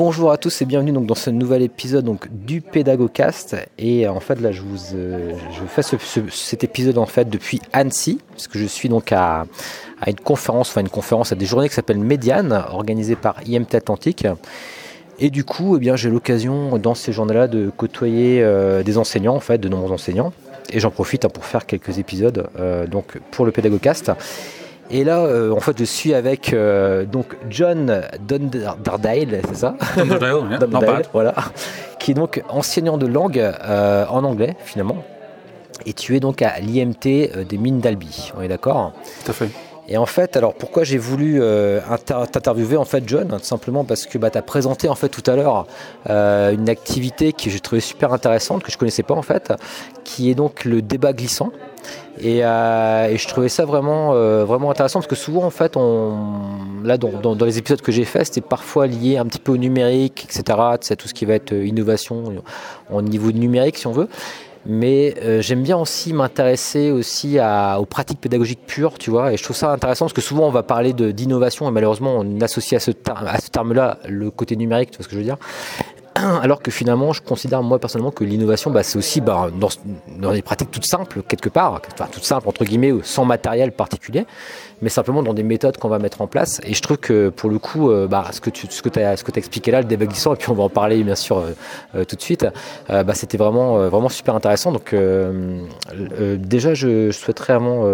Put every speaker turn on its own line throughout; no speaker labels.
Bonjour à tous et bienvenue donc dans ce nouvel épisode donc du Pédagogcast et euh, en fait là je vous euh, je fais cet épisode en fait depuis Annecy puisque je suis donc à, une conférence enfin une conférence à des journées qui s'appelle Médiane organisée par IMT Atlantique et du coup eh bien j'ai l'occasion dans ces journées-là de côtoyer euh, des enseignants en fait de nombreux enseignants. Et j'en profite hein, pour faire quelques épisodes donc pour le Pédagogcast et là, euh, en fait, je suis avec euh, donc John Dunderdale, c'est ça
Dunderdale,
voilà, qui est donc enseignant de langue euh, en anglais finalement. Et tu es donc à l'IMT des mines d'Albi, on est d'accord
Tout à fait.
Et en fait, alors pourquoi j'ai voulu t'interviewer en fait, John, tout simplement parce que bah, tu as présenté en fait tout à l'heure une activité que j'ai trouvée super intéressante, que je connaissais pas en fait, qui est donc le débat glissant. Euh, et, je trouvais ça vraiment, euh, vraiment intéressant parce que souvent, en fait, on, là, dans, les épisodes que j'ai faits, c'était parfois lié un petit peu au numérique, etc. Tout ce qui va être euh, innovation au niveau numérique, si on veut. Mais j'aime bien aussi m'intéresser aussi aux pratiques pédagogiques pures, tu vois. Et je trouve ça intéressant parce que souvent on va parler d'innovation et malheureusement on associe à ce, à ce terme-là le côté numérique, tu vois ce que je veux dire. alors que finalement, je considère moi personnellement que l'innovation, bah, c'est aussi bah, dans, des pratiques toutes simples, quelque part, enfin, toutes simples entre guillemets, sans matériel particulier, mais simplement dans des méthodes qu'on va mettre en place. Et je trouve que pour le coup, euh, bah, ce que tu ce que as, as expliqué là, le débat et puis on va en parler bien sûr euh, euh, tout de suite, bah, c'était vraiment, vraiment super intéressant. Donc déjà, je souhaiterais vraiment,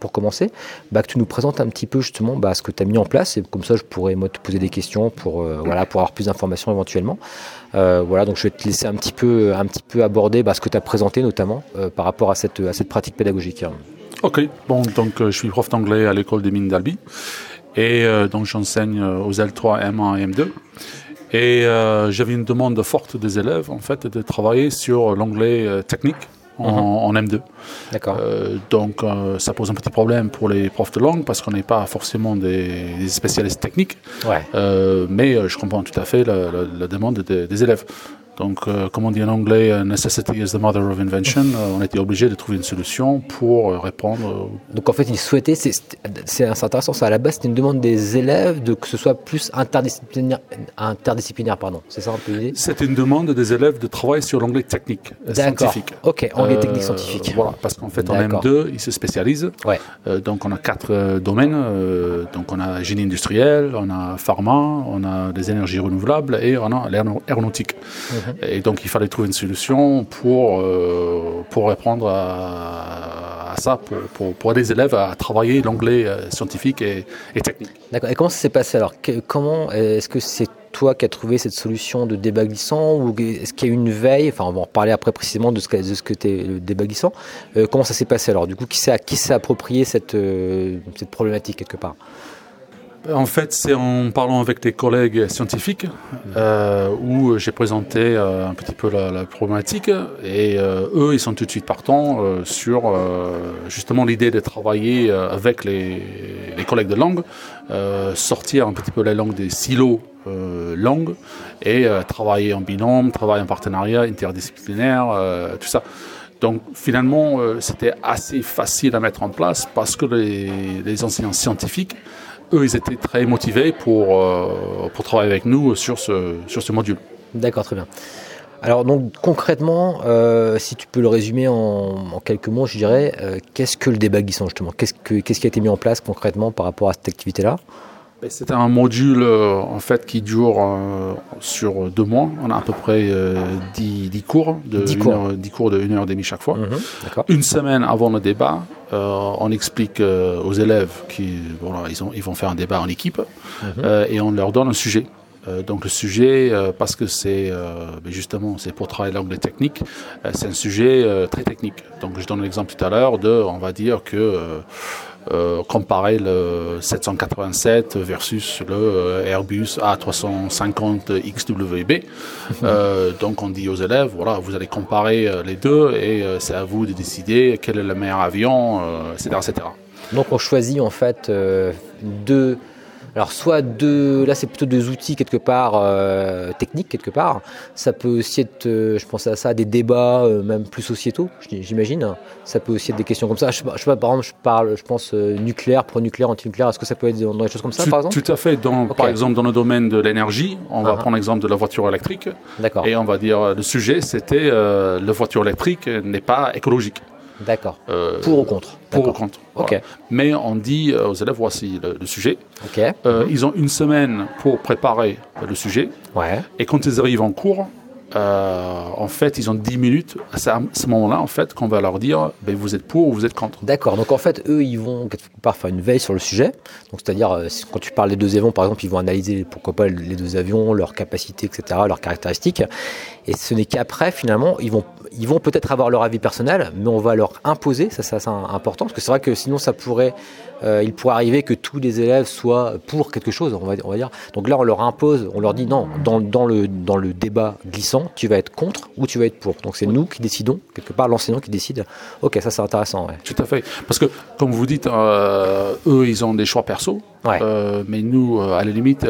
pour commencer, bah, que tu nous présentes un petit peu justement bah, ce que tu as mis en place, et comme ça je pourrais moi te poser des questions pour, voilà, pour avoir plus d'informations éventuellement. Voilà, donc je vais te laisser un petit peu, un petit peu aborder bah, ce que tu as présenté notamment par rapport à cette, à cette pratique pédagogique.
Ok, bon, donc euh, je suis prof d'anglais à l'école des mines d'Albi. Et euh, donc j'enseigne euh, aux L3, M1 et M2. Et j'avais une demande forte des élèves, en fait, de travailler sur l'anglais technique en, M2. Mhm.
D'accord.
donc ça pose un petit problème pour les profs de langue parce qu'on n'est pas forcément des, spécialistes techniques.
Ouais.
mais je comprends tout à fait la, demande des élèves. Donc, euh, comme on dit en anglais, uh, necessity is the mother of invention. Euh, on était obligé de trouver une solution pour euh, répondre.
Donc, en fait, ils souhaitaient, c'est intéressant, ça à la base, c'était une demande des élèves de que ce soit plus interdisciplinaire, interdisciplinaire pardon. C'est ça un peu l'idée
C'est une demande des élèves de travailler sur l'anglais technique, scientifique.
Ok, anglais technique scientifique.
Voilà, parce qu'en fait, en M2, ils se spécialisent.
Ouais.
donc, on a quatre domaines. donc, on a génie industriel, on a pharma, on a des énergies renouvelables et on a l'aéronautique. Mhm. Et donc il fallait trouver une solution pour, euh, pour répondre à, ça, pour, pour, aider les élèves à travailler l'anglais euh, scientifique et, technique.
D'accord. Et comment ça s'est passé alors? Comment est-ce que c'est toi qui as trouvé cette solution de débat glissant ou est-ce qu'il y a eu une veille? Enfin, on va en reparler après précisément de ce que, de ce que le débat glissant. Euh, comment ça s'est passé alors? Du coup, qui s'est approprié cette, cette problématique quelque part?
En fait, c'est en parlant avec des collègues scientifiques euh, où j'ai présenté euh, un petit peu la, problématique et euh, eux, ils sont tout de suite partants sur justement l'idée de travailler avec les, collègues de langue, sortir un petit peu la langue des silos langue et travailler en binôme, travailler en partenariat interdisciplinaire, tout ça. Donc finalement, c'était assez facile à mettre en place parce que les enseignants scientifiques eux, ils étaient très motivés pour, euh, pour travailler avec nous sur ce, sur ce module.
D'accord, très bien. Alors donc concrètement, euh, si tu peux le résumer en, quelques mots, je dirais, euh, qu'est-ce que le débat glissant justement? Qu'est-ce, qu'est-ce qui a été mis en place concrètement par rapport à cette activité-là?
C'est un module en fait qui dure sur deux mois. On a à peu près 10, cours de 10 cours. Heure, cours de 1 heure et demie chaque fois. Mhm, Une semaine avant le débat, euh, on explique euh, aux élèves qu'ils ils, vont faire un débat en équipe mhm. euh, et on leur donne un sujet. Donc le sujet, parce que c'est ben justement c'est pour travailler l'anglais technique, c'est un sujet très technique. Donc je donne l'exemple tout à l'heure de, on va dire que euh, comparer le 787 versus le Airbus A350 XWB. donc on dit aux élèves, voilà, vous allez comparer les deux et c'est à vous de décider quel est le meilleur avion, etc., etc.
Donc on choisit en fait deux alors soit de, là c'est plutôt des outils quelque part euh, techniques quelque part. Ça peut aussi être, euh, je pense à ça, des débats euh, même plus sociétaux, j'imagine. Ça peut aussi être des questions comme ça. Je, sais pas, par exemple, je parle, je pense nucléaire, pro-nucléaire, anti-nucléaire. Est-ce que ça peut être dans des choses comme ça, par exemple?
Tout à fait. Dans, Par exemple, dans le domaine de l'énergie, on va uh-huh. prendre l'exemple de la voiture électrique.
D'accord.
Et on va dire le sujet, c'était la voiture électrique n'est pas écologique.
D'accord. Euh, pour ou contre?
Pour ou contre. Ok. Mais on dit aux élèves voici le, sujet.
Ok.
Euh. Ils ont une semaine pour préparer le sujet.
Ouais.
Et quand ils arrivent en cours, euh, en fait, ils ont 10 minutes. C'est à ce moment-là, en fait, qu'on va leur dire ben, vous êtes pour ou vous êtes contre.
D'accord. Donc, en fait, eux, ils vont quelque part faire une veille sur le sujet. Donc, c'est-à-dire, euh, quand tu parles des deux avions, par exemple, ils vont analyser pourquoi pas les deux avions, leurs capacités, etc., leurs caractéristiques. Et ce n'est qu'après, finalement, ils vont, ils vont peut-être avoir leur avis personnel, mais on va leur imposer. Ça, c'est important. Parce que c'est vrai que sinon, ça pourrait euh, il pourrait arriver que tous les élèves soient pour quelque chose, on va, on va dire. Donc là, on leur impose, on leur dit non, dans, dans, le, dans le débat glissant, tu vas être contre ou tu vas être pour. Donc c'est nous qui décidons, quelque part l'enseignant qui décide. Ok, ça c'est intéressant.
Tout à fait. Parce que, comme vous dites, euh, eux, ils ont des choix perso. Euh, mais nous, à la limite,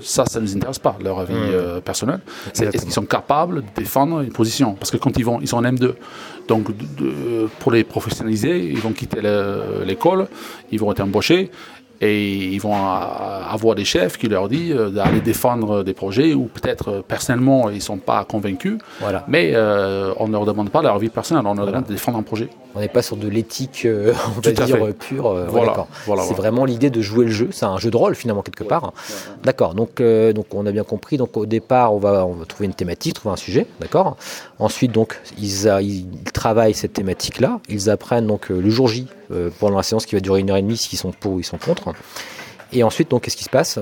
ça, ça ne nous intéresse pas, leur avis mmh. personnel. Est-ce qu'ils sont capables de défendre une position? Parce que quand ils vont, ils sont en M2. Donc, pour les professionnaliser, ils vont quitter l'école, ils vont être embauchés et ils vont avoir des chefs qui leur disent euh, d'aller défendre des projets où peut-être euh, personnellement ils ne sont pas convaincus,
voilà.
mais euh, on ne leur demande pas leur vie personnelle, on leur demande de défendre un projet.
On n'est pas sur de l'éthique, on va dire, pure. voilà, c'est vraiment l'idée de jouer le jeu, c'est un jeu de rôle finalement quelque part. D'accord, donc, donc on a bien compris, donc au départ on va, on va trouver une thématique, trouver un sujet, d'accord. Ensuite donc ils, ils travaillent cette thématique-là, ils apprennent donc le jour J euh, pendant la séance qui va durer une heure et demie s'ils sont pour ou ils sont contre. Et ensuite, donc, qu'est-ce qui se passe?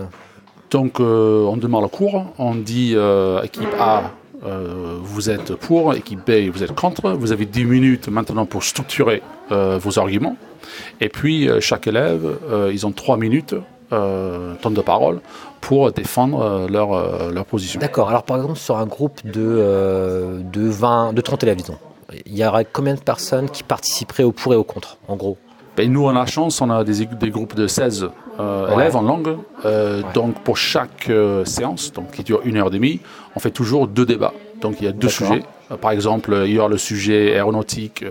Donc, euh, on demande le cours, on dit euh, équipe A, vous êtes pour, équipe B, vous êtes contre. Vous avez 10 minutes maintenant pour structurer vos arguments. Et puis, chaque élève, ils ont 3 minutes, temps de parole, pour défendre leur, leur position.
D'accord. Alors, par exemple, sur un groupe de, de, 20, de 30 élèves, disons, il y aurait combien de personnes qui participeraient au pour et au contre, en gros?
Ben, Nous, on a la chance, on a des, des groupes de 16 euh, élèves en langue. Euh, donc, pour chaque euh, séance, donc, qui dure une heure et demie, on fait toujours deux débats. Donc, il y a deux sujets. Par exemple, il y aura le sujet aéronautique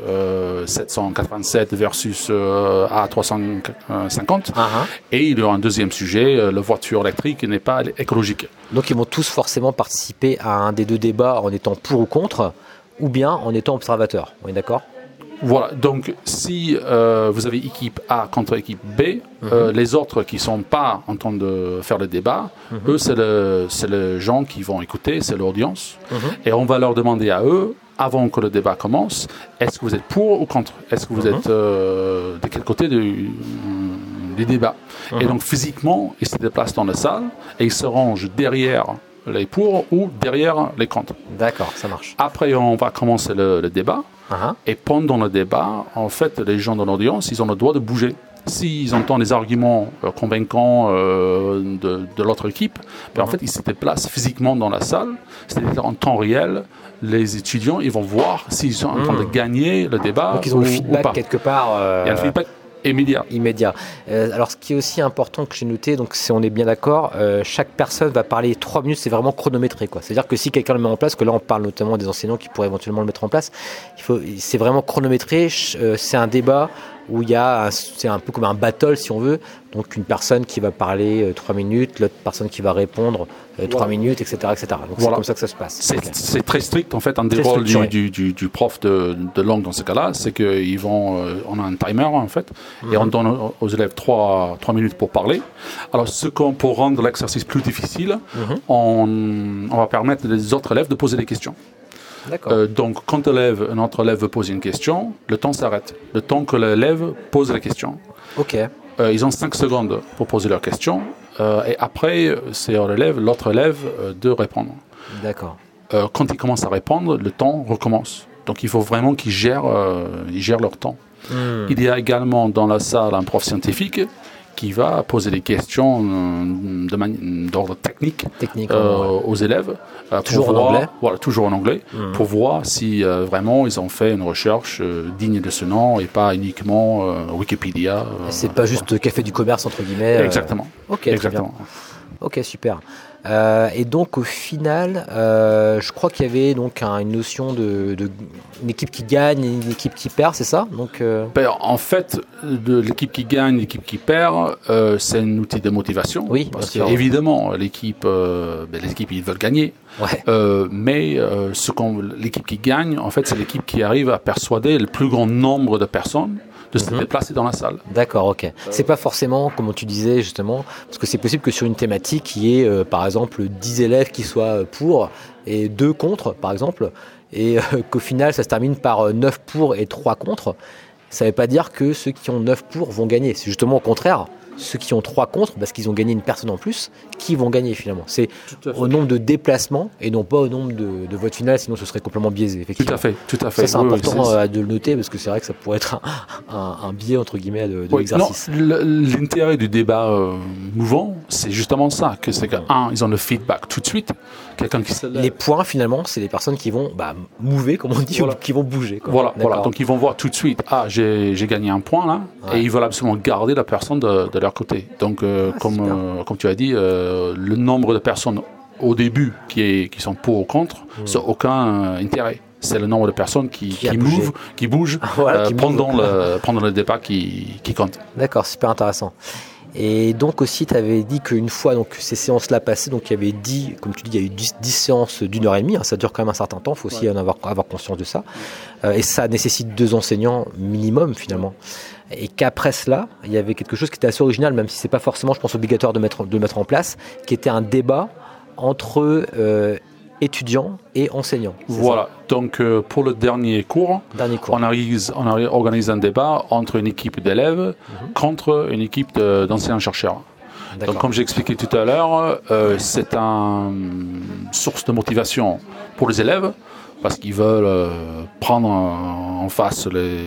787 versus A350. Uh-huh. Et il y aura un deuxième sujet, la voiture électrique n'est pas écologique.
Donc ils vont tous forcément participer à un des deux débats en étant pour ou contre ou bien en étant observateur. On est d'accord?
Voilà, donc si euh, vous avez équipe A contre équipe B, euh, mhm. les autres qui ne sont pas en train de faire le débat, mhm. eux, c'est le, les gens qui vont écouter, c'est l'audience. Mhm. Et on va leur demander à eux, avant que le débat commence, est-ce que vous êtes pour ou contre? Est-ce que vous êtes euh, de quel côté du, du débat? Et donc physiquement, ils se déplacent dans la salle et ils se rangent derrière les pour ou derrière les contre.
D'accord, ça marche.
Après, on va commencer le, débat. Uh-huh. Et pendant le débat, en fait, les gens dans l'audience, ils ont le droit de bouger. S'ils entendent des arguments euh, convaincants euh, de, l'autre équipe, ben, en uh-huh. fait, ils se déplacent physiquement dans la salle, c'est-à-dire en temps réel. Les étudiants, ils vont voir s'ils sont en train de hmm. gagner le débat.
Donc ils ont le feedback quelque part.
Il y a le feedback Immédiat.
Immédiat. Euh, alors, ce qui est aussi important que j'ai noté, donc si on est bien d'accord, euh, chaque personne va parler trois minutes, c'est vraiment chronométré. C'est-à-dire que si quelqu'un le met en place, que là on parle notamment des enseignants qui pourraient éventuellement le mettre en place, c'est vraiment chronométré. Euh, c'est un débat où il y a, c'est un peu comme un battle si on veut, donc une personne qui va parler 3 euh, minutes, l'autre personne qui va répondre 3 euh, minutes, etc. etc. Donc c'est comme ça que ça se passe.
C'est très strict en fait, un des rôles du, du, du, prof de, de, langue dans ce cas-là, c'est qu'ils vont, euh, on a un timer en fait, et on mhm. donne aux élèves 3, 3 minutes pour parler. Alors ce qu'on, pour rendre l'exercice plus difficile, mhm. on, on va permettre aux autres élèves de poser des questions. Euh, donc, quand élève, notre élève veut poser une question, le temps s'arrête. Le temps que l'élève pose la question.
Ok.
Euh, ils ont 5 secondes pour poser leur question. Euh, et après, c'est l'élève, l'autre élève, de répondre.
D'accord.
quand ils commencent à répondre, le temps recommence. Donc, il faut vraiment qu'ils gèrent, ils gèrent leur temps. Hmm. Il y a également dans la salle un prof scientifique qui va poser des questions euh, d'ordre technique, euh, aux élèves.
Euh, toujours, en anglais.
Voilà, toujours en anglais, hmm. pour voir si vraiment ils ont fait une recherche digne de ce nom et pas uniquement Wikipédia.
C'est pas juste café du commerce entre guillemets.
Exactement.
Ok,
Exactement.
Ok, super. Euh, et donc au final, euh, je crois qu'il y avait donc une notion de, une équipe qui gagne et une équipe qui perd, c'est ça? Donc,
euh, En fait, de l'équipe qui gagne, l'équipe qui perd, c'est un outil de motivation.
Oui,
parce que évidemment, l'équipe, ben, les équipes ils veulent gagner. mais ce l'équipe qui gagne, en fait, c'est l'équipe qui arrive à persuader le plus grand nombre de personnes de se mhm. déplacer dans la salle.
D'accord, ok. C'est pas forcément, comme tu disais justement, parce que c'est possible que sur une thématique, il y ait euh, par exemple 10 élèves qui soient pour et 2 contre, par exemple, et euh, qu'au final ça se termine par 9 euh, pour et 3 contre. Ça ne veut pas dire que ceux qui ont 9 pour vont gagner. C'est justement au contraire ceux qui ont trois contre, parce qu'ils ont gagné une personne en plus, qui vont gagner finalement. C'est au nombre de déplacements et non pas au nombre de, votes finales, sinon ce serait complètement biaisé.
Tout à fait, tout à fait.
c'est important euh, de le noter parce que c'est vrai que ça pourrait être un, biais entre guillemets de, l'exercice.
L'intérêt du débat euh, mouvant, c'est justement ça, que c'est qu'un, ils ont le feedback tout de suite. Quelqu'un qui
Les points finalement, c'est les personnes qui vont bah, mouver, comme on dit, ou qui vont bouger.
Voilà, voilà. Donc ils vont voir tout de suite, ah j'ai gagné un point là, et ils veulent absolument garder la personne de, de leur côté. Donc, euh, ah, comme, euh, comme tu as dit, euh, le nombre de personnes au début qui, est, qui sont pour ou contre, sans hmm. aucun intérêt. C'est le nombre de personnes qui, qui, mouvent, qui bougent pendant, Le, pendant le débat qui, qui compte.
D'accord, super intéressant. Et donc aussi, tu avais dit qu'une fois donc, ces séances-là passées, donc il y avait 10, comme tu dis, il y a eu 10, séances d'une heure et demie, hein, ça dure quand même un certain temps, il faut aussi en avoir, avoir conscience de ça. et ça nécessite deux enseignants minimum finalement. Et qu'après cela, il y avait quelque chose qui était assez original, même si c'est pas forcément, je pense, obligatoire de mettre, de mettre en place, qui était un débat entre euh, étudiants et enseignants.
Voilà, donc euh, pour le dernier cours, On, organise, on, organise, un débat entre une équipe d'élèves mhm. contre une équipe d'enseignants-chercheurs. Donc comme j'ai expliqué tout à l'heure, euh, c'est une source de motivation pour les élèves parce qu'ils veulent prendre en face les,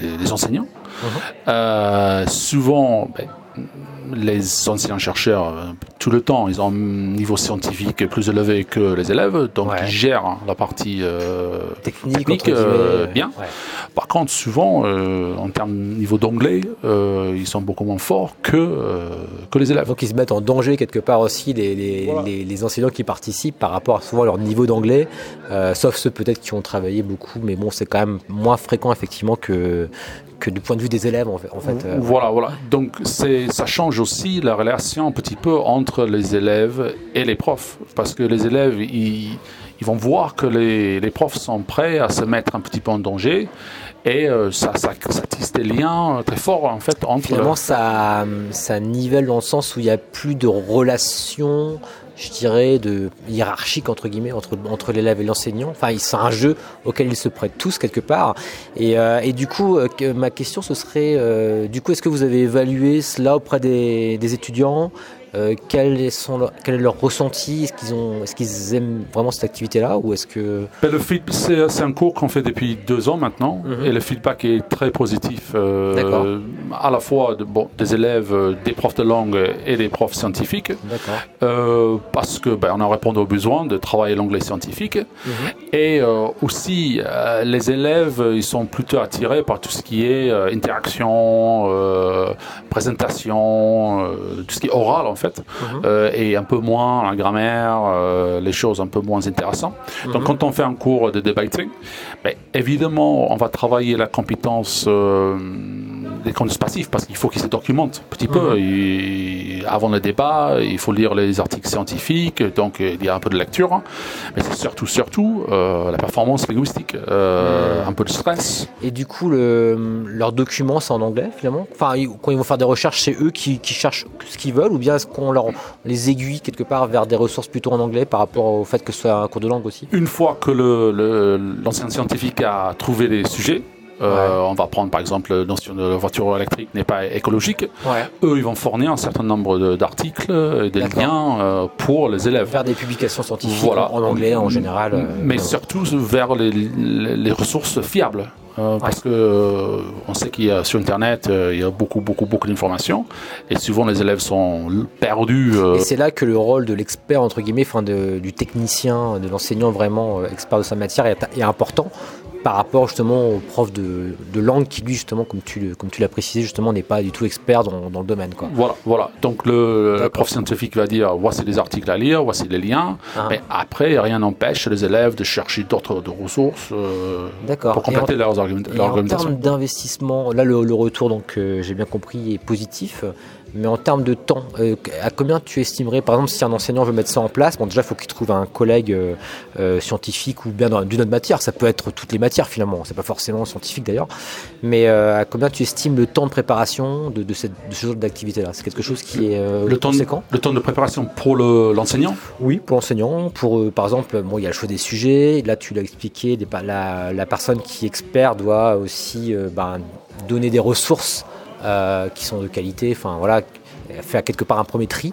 les enseignants. Euh, souvent, ben, les anciens chercheurs, euh, tout le temps, ils ont un niveau scientifique plus élevé que les élèves, donc ils gèrent la partie euh, technique, bien. Par contre, souvent, en termes de niveau d'anglais, ils sont beaucoup moins forts que, que les élèves.
Donc ils se mettent en danger quelque part aussi, les, les, les, enseignants qui participent par rapport à souvent leur niveau d'anglais, sauf ceux peut-être qui ont travaillé beaucoup, mais bon, c'est quand même moins fréquent effectivement que, que du point de vue des élèves en fait.
Euh, voilà, voilà. Donc ça change aussi la relation un petit peu entre les élèves et les profs, parce que les élèves ils, ils vont voir que les, les, profs sont prêts à se mettre un petit peu en danger. Et euh, ça, ça, ça, tisse des liens très forts en fait entre.
Finalement, ça, ça nivelle dans le sens où il n'y a plus de relations je dirais, de hiérarchique entre guillemets entre, entre l'élève et l'enseignant. Enfin, c'est un jeu auquel ils se prêtent tous quelque part. Et, euh, et du coup, euh, ma question ce serait, euh, du coup, est-ce que vous avez évalué cela auprès des, des étudiants? Euh, quel, sont quel est leur ressenti? Est-ce qu'ils ont, est-ce qu'ils aiment vraiment cette activité-là ou est-ce que
ben, le c'est, un cours qu'on fait depuis deux ans maintenant mhm. et le feedback est très positif. Euh, à la fois de, bon, des élèves, euh, des profs de langue et des profs scientifiques. Euh, parce que ben, on a répondu aux besoins de travailler l'anglais scientifique mhm. et aussi les élèves ils sont plutôt attirés par tout ce qui est interaction, présentation, tout ce qui est oral en fait, euh, et un peu moins la grammaire, euh, les choses un peu moins intéressantes. Donc mhm. quand on fait un cours de debating, ben, évidemment on va travailler la compétence euh, des conduites passives parce qu'il faut qu'ils se documentent un petit peu. Mhm. avant le débat, il faut lire les articles scientifiques, donc il y a un peu de lecture, hein. mais c'est surtout, surtout la performance linguistique, un peu de stress.
Et du coup, le, leurs documents, c'est en anglais finalement? Enfin, quand ils vont faire des recherches, c'est eux qui, qui cherchent ce qu'ils veulent ou bien est-ce qu'on leur, les aiguille quelque part vers des ressources plutôt en anglais par rapport au fait que ce soit un cours de langue aussi?
Une fois que l'ancien scientifique a trouvé les sujets, Euh, on va prendre par exemple la notion de voiture électrique n'est pas écologique. Eux, ils vont fournir un certain nombre d'articles et des liens euh, pour les élèves.
Faire des publications scientifiques en anglais en général.
Mais surtout vers les, les ressources fiables. Euh, parce que euh, on sait qu'il y a sur Internet, euh, il y a beaucoup, beaucoup, beaucoup d'informations, et souvent les élèves sont perdus.
Et c'est là que le rôle de l'expert entre guillemets, enfin du technicien, de l'enseignant vraiment expert de sa matière est important par rapport justement au prof de, langue qui lui justement comme tu, comme tu l'as précisé justement n'est pas du tout expert dans, le domaine quoi.
Voilà, voilà. Donc le, prof scientifique va dire voici les articles à lire, voici les liens, ah. mais après rien n'empêche les élèves de chercher d'autres ressources euh, pour compléter leurs, argumentations.
En termes d'investissement, là le, retour donc euh, j'ai bien compris est positif. Mais en termes de temps, euh, à combien tu estimerais, par exemple, si un enseignant veut mettre ça en place, bon déjà il faut qu'il trouve un collègue euh, euh, scientifique ou bien d'une autre matière, ça peut être toutes les matières finalement, c'est pas forcément scientifique d'ailleurs, mais à combien tu estimes le temps de préparation de, cette, de ce genre d'activité-là? C'est quelque chose qui est le
temps
conséquent?
Le temps de préparation pour l'enseignant?
Oui, pour l'enseignant, pour par exemple, bon, il y a le choix des sujets, là tu l'as expliqué, la, la, personne qui est expert doit aussi ben, donner des ressources qui sont de qualité, enfin voilà, faire quelque part un premier tri.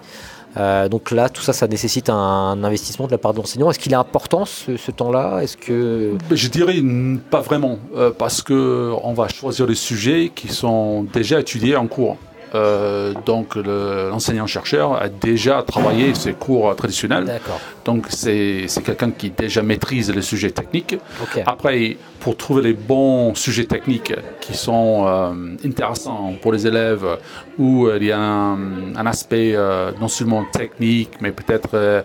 Euh, donc là, tout ça, ça nécessite un, investissement de la part de l'enseignant. Est-ce qu'il est important ce, temps-là? Est-ce que
je dirais pas vraiment, euh, parce que on va choisir les sujets qui sont déjà étudiés en cours. Euh, donc l'enseignant-chercheur a déjà travaillé ses cours traditionnels. Donc c'est quelqu'un qui déjà maîtrise les sujets techniques. Après, pour trouver les bons sujets techniques qui sont euh, intéressants pour les élèves, où il y a un, aspect euh, non seulement technique, mais peut-être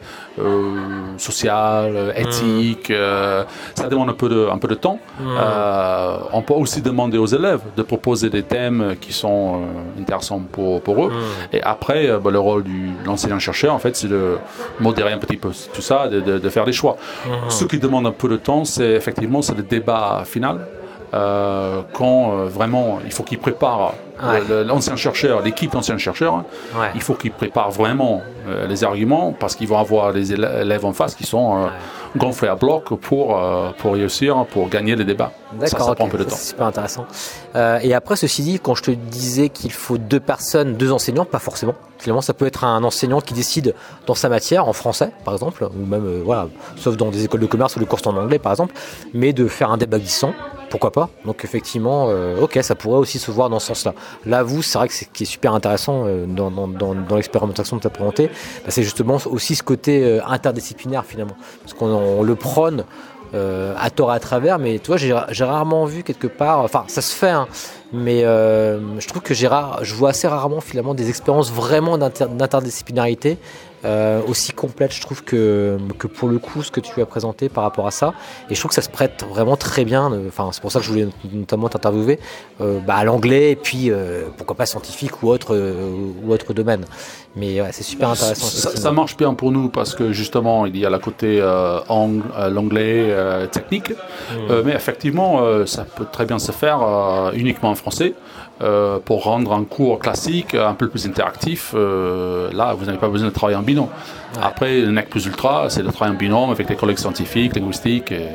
social, hmm. éthique, ça demande un peu de, un peu de temps. Hmm. on peut aussi demander aux élèves de proposer des thèmes qui sont intéressants pour, pour eux. Hmm. Et après, euh, bah, le rôle de l'enseignant-chercheur, en fait, c'est de modérer un petit peu tout ça, de, de, faire des choix. Hmm. Ce qui demande un peu de temps, c'est effectivement c'est le débat final. Euh, quand euh, vraiment il faut qu'il prépare l'ancien chercheur, l'équipe d'anciens chercheurs, hein, il faut qu'il prépare vraiment les arguments parce qu'ils vont avoir les élèves en face qui sont gonfler à bloc pour, euh, pour réussir, pour gagner les débats. Ça, ça prend un peu de temps.
C'est super intéressant. Euh, et après, ceci dit, quand je te disais qu'il faut deux personnes, deux enseignants, pas forcément. Finalement, ça peut être un enseignant qui décide dans sa matière, en français, par exemple, ou même, euh, voilà, sauf dans des écoles de commerce ou des cours en anglais, par exemple, mais de faire un débat glissant pourquoi pas Donc effectivement, euh, ok, ça pourrait aussi se voir dans ce sens-là. Là, vous, c'est vrai que ce qui est super intéressant euh, dans, l'expérimentation que tu as présenté, bah, c'est justement aussi ce côté euh, interdisciplinaire finalement. Parce qu'on le prône à tort à travers, mais tu vois, j'ai rarement vu quelque part, enfin ça se fait, hein, mais je trouve que j'ai je vois assez rarement finalement des expériences vraiment d'interdisciplinarité euh, aussi complète, je trouve, que, que pour le coup, ce que tu as présenté par rapport à ça. Et je trouve que ça se prête vraiment très bien. Enfin, c'est pour ça que je voulais notamment t'interviewer euh, bah, à l'anglais et puis euh, pourquoi pas scientifique ou autre, ou autre domaine. Mais c'est super intéressant.
Ça, marche bien pour nous parce que justement, il y a la côté l'anglais technique. Hmm. mais effectivement, ça peut très bien se faire uniquement en français. Euh, pour rendre un cours classique un peu plus interactif, euh, là, vous n'avez pas besoin de travailler en binôme. Après, le NEC plus ultra, c'est de travailler en binôme avec les collègues scientifiques, linguistiques. Et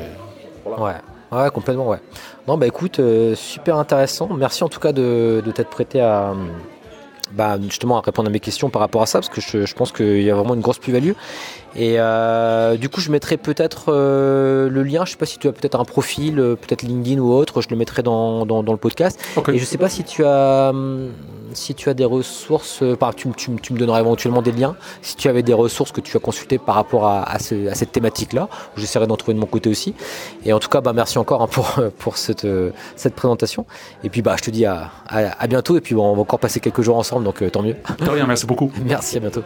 Ouais. Ouais, complètement, ouais. Non, bah écoute, euh, super intéressant. Merci en tout cas de, de t'être prêté à, bah, justement à répondre à mes questions par rapport à ça, parce que je, je pense qu'il y a vraiment une grosse plus-value. Et euh, du coup, je mettrai peut-être euh, le lien. Je sais pas si tu as peut-être un profil, euh, peut-être LinkedIn ou autre. Je le mettrai dans, dans, le podcast. Et je sais pas si tu as si tu as des ressources. Par, tu, tu, tu, me donneras éventuellement des liens. Si tu avais des ressources que tu as consultées par rapport à, à, cette thématique-là, j'essaierai d'en trouver de mon côté aussi. Et en tout cas, bah, merci encore hein, pour, pour cette, cette présentation. Et puis, bah, je te dis à, à, bientôt. Et puis, bon, on va encore passer quelques jours ensemble, donc tant mieux.
De rien, merci beaucoup.
merci, à bientôt.